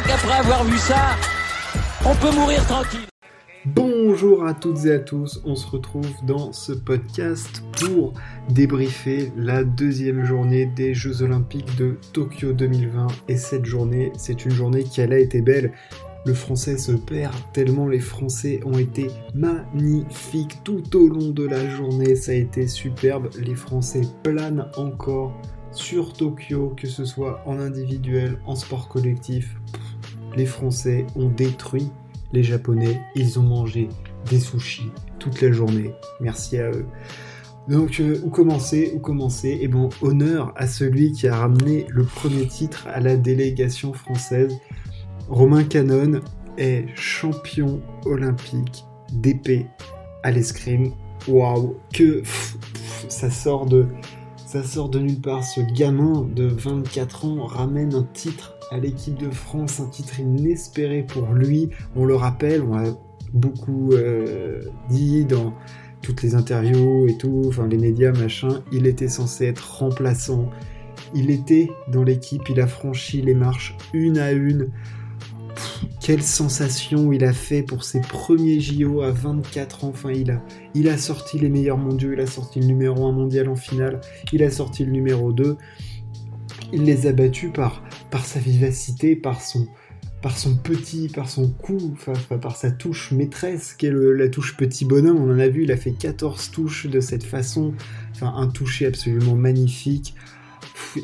crois qu'après avoir vu ça, on peut mourir tranquille. Bonjour à toutes et à tous, on se retrouve dans ce podcast pour débriefer la deuxième journée des Jeux Olympiques de Tokyo 2020. Et cette journée, c'est une journée qui elle a été belle. Le français se perd tellement les Français ont été magnifiques tout au long de la journée. Ça a été superbe. Les Français planent encore sur Tokyo, que ce soit en individuel, en sport collectif. Les Français ont détruit les Japonais. Ils ont mangé des sushis toute la journée. Merci à eux. Donc, euh, où commencer Où commencer? Eh bon, honneur à celui qui a ramené le premier titre à la délégation française. Romain Canon est champion olympique d'épée à l'escrime. Waouh Que ça sort de ça sort de nulle part. Ce gamin de 24 ans ramène un titre à l'équipe de France, un titre inespéré pour lui. On le rappelle, on a beaucoup euh, dit dans toutes les interviews et tout, enfin les médias, machin, il était censé être remplaçant. Il était dans l'équipe, il a franchi les marches une à une quelle sensation il a fait pour ses premiers JO à 24 ans. Enfin, il a, il a sorti les meilleurs mondiaux, il a sorti le numéro 1 mondial en finale, il a sorti le numéro 2. Il les a battus par, sa vivacité, par son, petit, par son coup, par sa touche maîtresse, qui est la touche petit bonhomme. On en a vu, il a fait 14 touches de cette façon. Un toucher absolument magnifique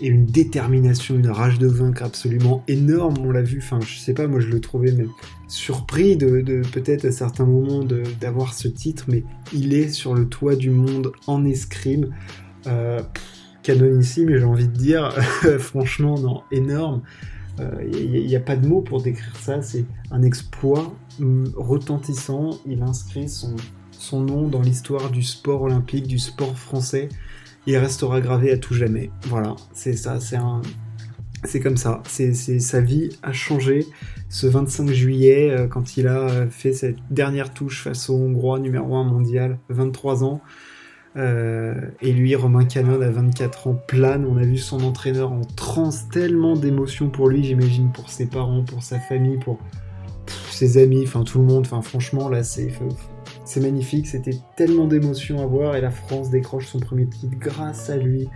et une détermination, une rage de vaincre absolument énorme. On l'a vu, enfin, je sais pas, moi je le trouvais même surpris de, peut-être à certains moments d'avoir ce titre, mais il est sur le toit du monde en escrime. Euh, canonissime, j'ai envie de dire, franchement, non, énorme. Il euh, n'y a, pas de mots pour décrire ça, c'est un exploit hum, retentissant. Il inscrit son, son nom dans l'histoire du sport olympique, du sport français il restera gravé à tout jamais. Voilà, c'est ça, c'est un... C'est comme ça, c'est, sa vie a changé ce 25 juillet euh, quand il a fait cette dernière touche face au Hongrois numéro 1 mondial, 23 ans. Euh, et lui, Romain Canon, à 24 ans, plane. On a vu son entraîneur en transe, tellement d'émotions pour lui, j'imagine, pour ses parents, pour sa famille, pour ses amis, enfin tout le monde. Enfin, franchement, là, c'est c'est magnifique, c'était tellement d'émotions à voir et la France décroche son premier titre grâce à lui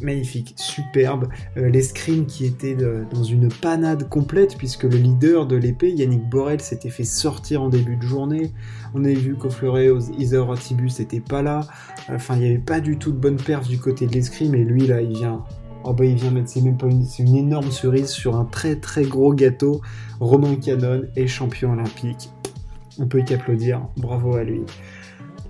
magnifique, superbe. Euh, l'escrime qui était dans une panade complète, puisque le leader de l'épée, Yannick Borel, s'était fait sortir en début de journée. On a vu qu'Ofloré, Isaur Atibus n'était pas là. Enfin, il n'y avait pas du tout de bonne perf du côté de l'escrime, et lui, là, il vient. Oh bah il mettre, c'est une, c'est une énorme cerise sur un très très gros gâteau. Romain Canon est champion olympique on peut qu'applaudir, bravo à lui.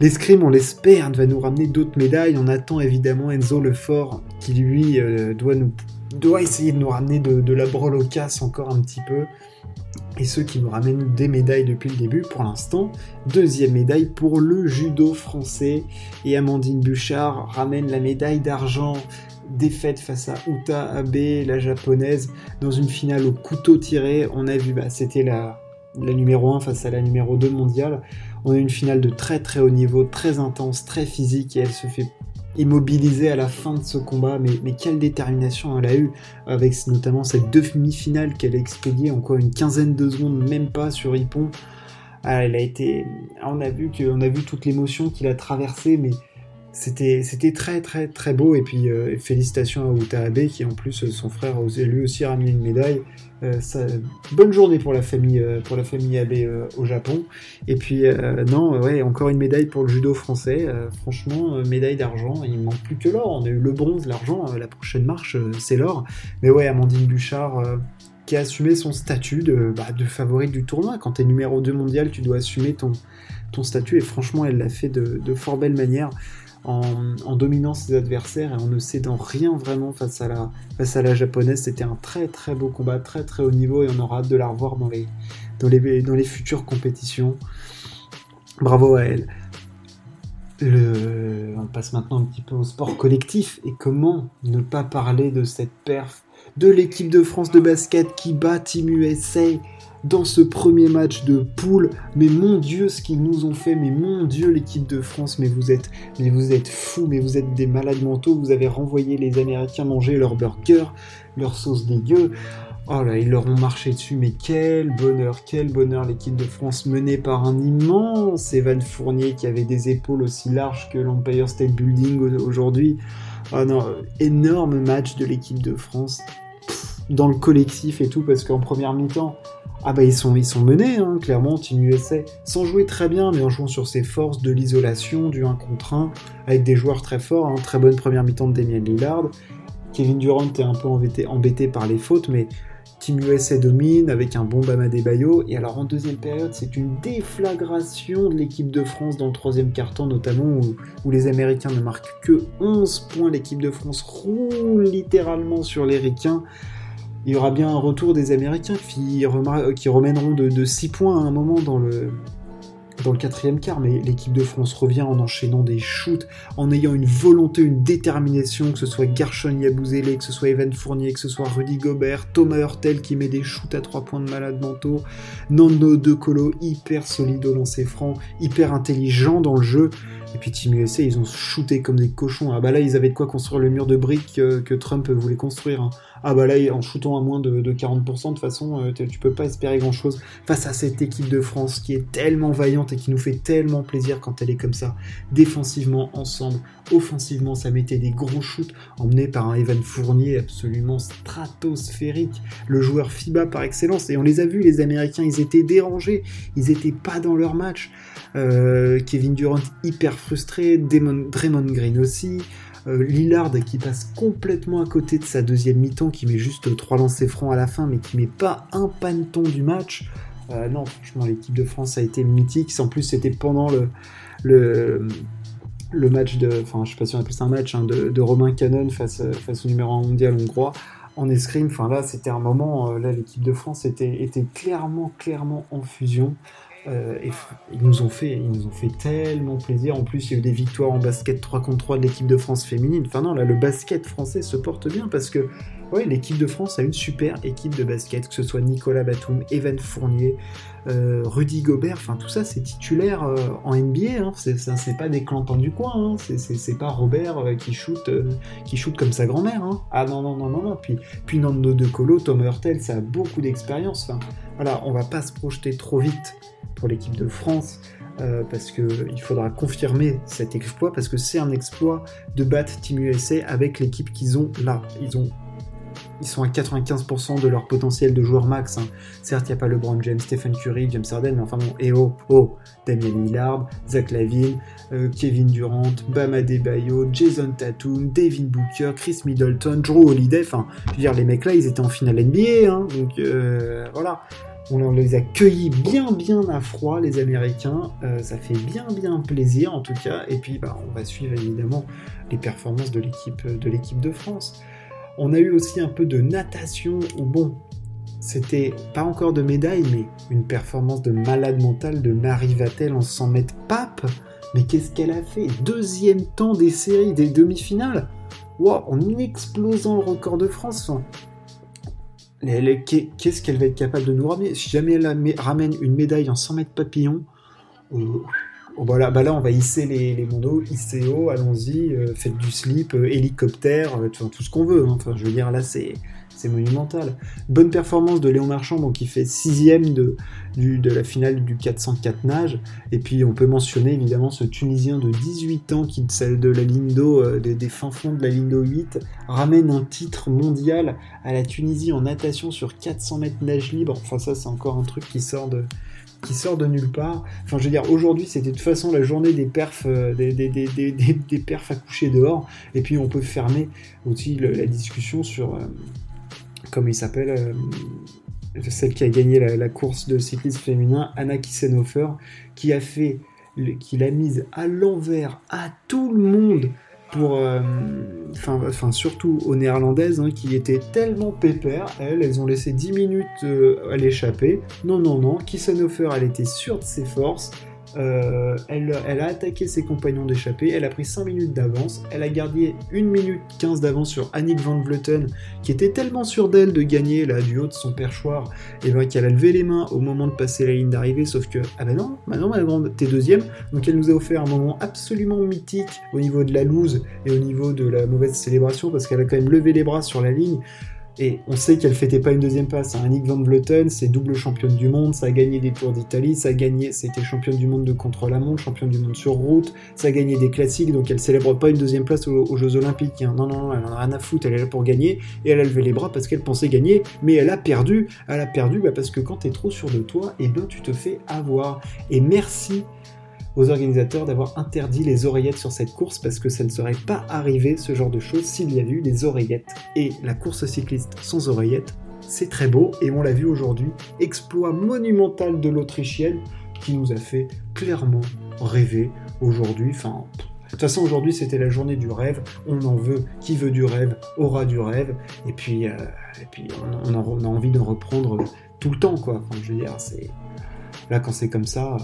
L'escrime, on l'espère, va nous ramener d'autres médailles. On attend évidemment Enzo Lefort, qui lui euh, doit, essayer de nous ramener de, la brole encore un petit peu. Et ceux qui nous ramènent des médailles depuis le début, pour l'instant, deuxième médaille pour le judo français. Et Amandine Bouchard ramène la médaille d'argent défaite face à Uta Abe, la japonaise, dans une finale au couteau tiré. On a vu, bah, c'était la, la numéro 1 face à la numéro 2 mondiale. On a une finale de très très haut niveau, très intense, très physique et elle se fait immobiliser à la fin de ce combat. Mais, quelle détermination elle a eu avec notamment cette demi-finale qu'elle a expédiée encore une quinzaine de secondes, même pas sur Ippon. Ah, elle a été, on a vu que, a vu toute l'émotion qu'il a traversée, mais c'était c'était très très très beau. Et puis euh, félicitations à Uta Abe qui en plus son frère a lui aussi ramené une médaille. Euh, bonne journée pour la famille euh, pour la famille Abe au Japon. Et puis non ouais encore une médaille pour le judo français. Franchement médaille d'argent il manque plus que l'or. On a eu le bronze l'argent la prochaine marche c'est l'or. Mais ouais Amandine Bouchard qui a assumé son statut de, bah, favorite du tournoi. Quand tu es numéro 2 mondial tu dois assumer ton ton statut. Et franchement elle l'a fait de, de fort belle manière en, dominant ses adversaires et en ne cédant rien vraiment face à la, face à la japonaise. C'était un très très beau combat, très très haut niveau et on aura hâte de la revoir dans les, dans les, dans les futures compétitions. Bravo à elle. Le... On passe maintenant un petit peu au sport collectif et comment ne pas parler de cette perf de l'équipe de France de basket qui bat Team USA dans ce premier match de poule. Mais mon Dieu, ce qu'ils nous ont fait, mais mon Dieu, l'équipe de France, mais vous êtes, mais vous êtes fous, mais vous êtes des malades mentaux. Vous avez renvoyé les Américains manger leur burger, leur sauce dégueu. Oh là, ils leur ont marché dessus, mais quel bonheur, quel bonheur l'équipe de France menée par un immense Evan Fournier qui avait des épaules aussi larges que l'Empire State Building aujourd'hui. Oh non, énorme match de l'équipe de France dans le collectif et tout, parce qu'en première mi-temps, ah bah ils sont, ils sont menés, hein, clairement, Team USA, sans jouer très bien, mais en jouant sur ses forces de l'isolation, du 1 contre 1, avec des joueurs très forts, hein, très bonne première mi-temps de Damien Lillard. Kevin Durant est un peu embêté, par les fautes, mais Team USA domine avec un bon Bama Bayo. Et alors en deuxième période, c'est une déflagration de l'équipe de France dans le troisième quart-temps, notamment où, les Américains ne marquent que 11 points. L'équipe de France roule littéralement sur les Ricains. Il y aura bien un retour des Américains qui, remèneront de, de 6 points à un moment dans le, quatrième quart, mais l'équipe de France revient en enchaînant des shoots, en ayant une volonté, une détermination, que ce soit Garchon Yabouzélé, que ce soit Evan Fournier, que ce soit Rudy Gobert, Thomas Hurtel qui met des shoots à trois points de malade mentaux, Nando De Colo hyper solide au lancer franc, hyper intelligent dans le jeu. Et puis Team USA, ils ont shooté comme des cochons. Ah bah là, ils avaient de quoi construire le mur de briques que, Trump voulait construire. Hein. Ah bah là, en shootant à moins de, 40%, de toute façon, euh, tu peux pas espérer grand-chose face à cette équipe de France qui est tellement vaillante et qui nous fait tellement plaisir quand elle est comme ça. Défensivement, ensemble, offensivement, ça mettait des gros shoots emmenés par un Evan Fournier absolument stratosphérique, le joueur FIBA par excellence. Et on les a vus, les Américains, ils étaient dérangés, ils étaient pas dans leur match. Euh, Kevin Durant hyper frustré, Draymond Green aussi. Euh, Lillard qui passe complètement à côté de sa deuxième mi-temps, qui met juste trois lancers francs à la fin, mais qui met pas un paneton du match. Euh, non, franchement, l'équipe de France a été mythique. En plus, c'était pendant le, match de. Enfin, pas match, hein, de, Romain Cannon face, au numéro 1 mondial hongrois en escrime. Enfin, là, c'était un moment. là, l'équipe de France était, clairement en fusion. Euh, et ils nous ont fait, ils nous ont fait tellement plaisir. En plus, il y a eu des victoires en basket 3 contre 3 de l'équipe de France féminine. Enfin non, là, le basket français se porte bien parce que ouais, l'équipe de France a une super équipe de basket, que ce soit Nicolas Batum, Evan Fournier, euh, Rudy Gobert. Enfin tout ça, c'est titulaire euh, en NBA. Hein. C'est pas des clampins du coin. Hein. C'est pas Robert qui shoot, qui shoot comme sa grand-mère. Hein. Ah non non non non non. Puis puis Nando De Colo, Tom Hurtel, ça a beaucoup d'expérience. Voilà, on va pas se projeter trop vite l'équipe de France, euh, parce qu'il faudra confirmer cet exploit, parce que c'est un exploit de battre Team USA avec l'équipe qu'ils ont là. Ils, ont, ils sont à 95% de leur potentiel de joueur max. Hein. Certes, il n'y a pas LeBron James, Stephen Curry, James Harden, mais enfin bon, et oh, oh, Damien Lillard, Zach Lavine, euh, Kevin Durant, Bam Adebayo, Jason Tatum, Devin Booker, Chris Middleton, Drew Holiday, enfin, je veux dire, les mecs là, ils étaient en finale NBA, hein, donc euh, voilà. On les a cueillis bien bien à froid, les Américains. Euh, ça fait bien bien plaisir en tout cas. Et puis bah, on va suivre évidemment les performances de l'équipe de l'équipe de France. On a eu aussi un peu de natation où bon, c'était pas encore de médaille, mais une performance de malade mentale de Marie Vatel en 100 mètres pape. Mais qu'est-ce qu'elle a fait? Deuxième temps des séries, des demi-finales. Wow, En explosant le record de France. Qu'est-ce qu'elle va être capable de nous ramener? Si jamais elle ramène une médaille en 100 mètres papillon, euh, oh, bah, là, on va hisser les, les mondos, ICO, allons-y, euh, faites du slip, euh, hélicoptère, tout ce qu'on veut. Hein. Enfin, je veux dire, là, c'est c'est monumental. Bonne performance de Léon Marchand, donc il fait sixième de, de la finale du 404 nage. Et puis on peut mentionner évidemment ce Tunisien de 18 ans qui, de la d'eau, euh, des, fins fonds de la d'eau 8, ramène un titre mondial à la Tunisie en natation sur 400 mètres nage libre. Enfin ça c'est encore un truc qui sort de qui sort de nulle part. Enfin, je veux dire, aujourd'hui, c'était de toute façon la journée des perfs, euh, des, perfs à coucher dehors. Et puis, on peut fermer aussi la discussion sur, euh, comme il s'appelle, euh, celle qui a gagné la, course de cyclisme féminin, Anna Kissenhofer, qui a fait, qui l'a mise à l'envers à tout le monde pour, euh, enfin, surtout aux néerlandaises, hein, qui étaient tellement pépères, elles, elles ont laissé 10 minutes euh, à l'échapper. Non, non, non, Kissenhofer, elle était sûre de ses forces, euh, elle, a attaqué ses compagnons d'échappée, elle a pris 5 minutes d'avance, elle a gardé 1 minute 15 d'avance sur Annick Van Vleuten, qui était tellement sûre d'elle de gagner là, du haut de son perchoir, et ben, qu'elle a levé les mains au moment de passer la ligne d'arrivée, sauf que, ah ben non, maintenant ma grande, t'es deuxième, donc elle nous a offert un moment absolument mythique au niveau de la loose et au niveau de la mauvaise célébration, parce qu'elle a quand même levé les bras sur la ligne, Et on sait qu'elle fêtait pas une deuxième place. Hein. Annick Van Vleuten, c'est double championne du monde, ça a gagné des Tours d'Italie, ça a gagné, c'était championne du monde de contre-la-montre, championne du monde sur route, ça a gagné des classiques, donc elle célèbre pas une deuxième place aux, Jeux Olympiques. Hein. Non, non, non, elle en a rien à foutre, elle est là pour gagner, et elle a levé les bras parce qu'elle pensait gagner, mais elle a perdu. Elle a perdu bah, parce que quand tu es trop sûr de toi, et eh ben tu te fais avoir. Et merci aux organisateurs d'avoir interdit les oreillettes sur cette course parce que ça ne serait pas arrivé ce genre de choses s'il y avait eu des oreillettes. Et la course cycliste sans oreillettes, c'est très beau et on l'a vu aujourd'hui, exploit monumental de l'Autrichienne qui nous a fait clairement rêver aujourd'hui. Enfin, de toute façon, aujourd'hui, c'était la journée du rêve. On en veut. Qui veut du rêve aura du rêve. Et puis, euh, et puis on, a, envie de reprendre tout le temps, quoi. Je veux dire, c'est là quand c'est comme ça.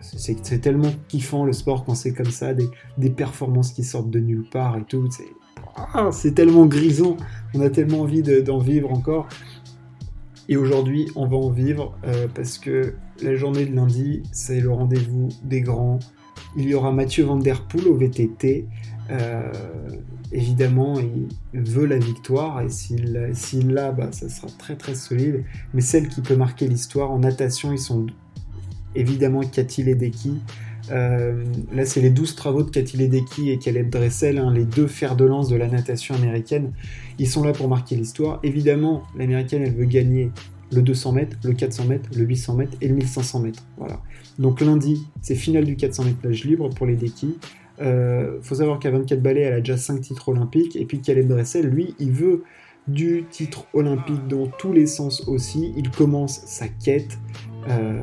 C'est tellement kiffant le sport quand c'est comme ça, des, performances qui sortent de nulle part et tout. C'est ah, tellement grisant, on a tellement envie d'en vivre encore. Et aujourd'hui, on va en vivre euh, parce que la journée de lundi, c'est le rendez-vous des grands. Il y aura Mathieu Van Der Poel au VTT. Euh, évidemment, il veut la victoire et s'il l'a, bah, ça sera très très solide. Mais celle qui peut marquer l'histoire en natation, ils sont évidemment Cathy Ledecky. Euh, là, c'est les 12 travaux de Cathy Ledecky et Caleb Dressel, hein, les deux fers de lance de la natation américaine. Ils sont là pour marquer l'histoire. Évidemment, l'américaine, elle veut gagner le 200 mètres, le 400 mètres, le 800 mètres et le 1500 mètres. Voilà. Donc lundi, c'est finale du 400 mètres plage libre pour les Decky. Euh, faut savoir qu'à 24 balais, elle a déjà 5 titres olympiques. Et puis Caleb Dressel, lui, il veut du titre olympique dans tous les sens aussi. Il commence sa quête. Euh,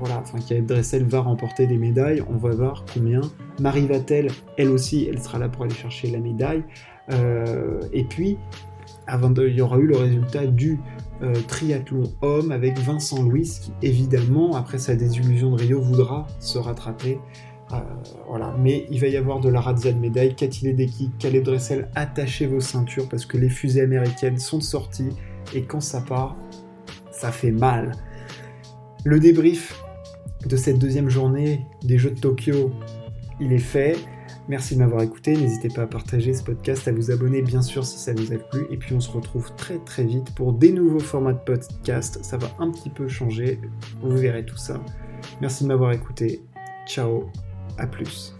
voilà, enfin, Dressel va remporter des médailles, on va voir combien. Marie Vatel, elle aussi, elle sera là pour aller chercher la médaille. Euh, et puis, avant il y aura eu le résultat du euh, triathlon homme avec Vincent Louis, qui évidemment, après sa désillusion de Rio, voudra se rattraper. Euh, voilà. Mais il va y avoir de la razzia de médailles. Cathy Ledecky, Caleb Dressel, attachez vos ceintures parce que les fusées américaines sont sorties et quand ça part, ça fait mal. Le débrief de cette deuxième journée des Jeux de Tokyo, il est fait. Merci de m'avoir écouté. N'hésitez pas à partager ce podcast, à vous abonner bien sûr si ça vous a plu. Et puis on se retrouve très très vite pour des nouveaux formats de podcast. Ça va un petit peu changer. Vous verrez tout ça. Merci de m'avoir écouté. Ciao. À plus.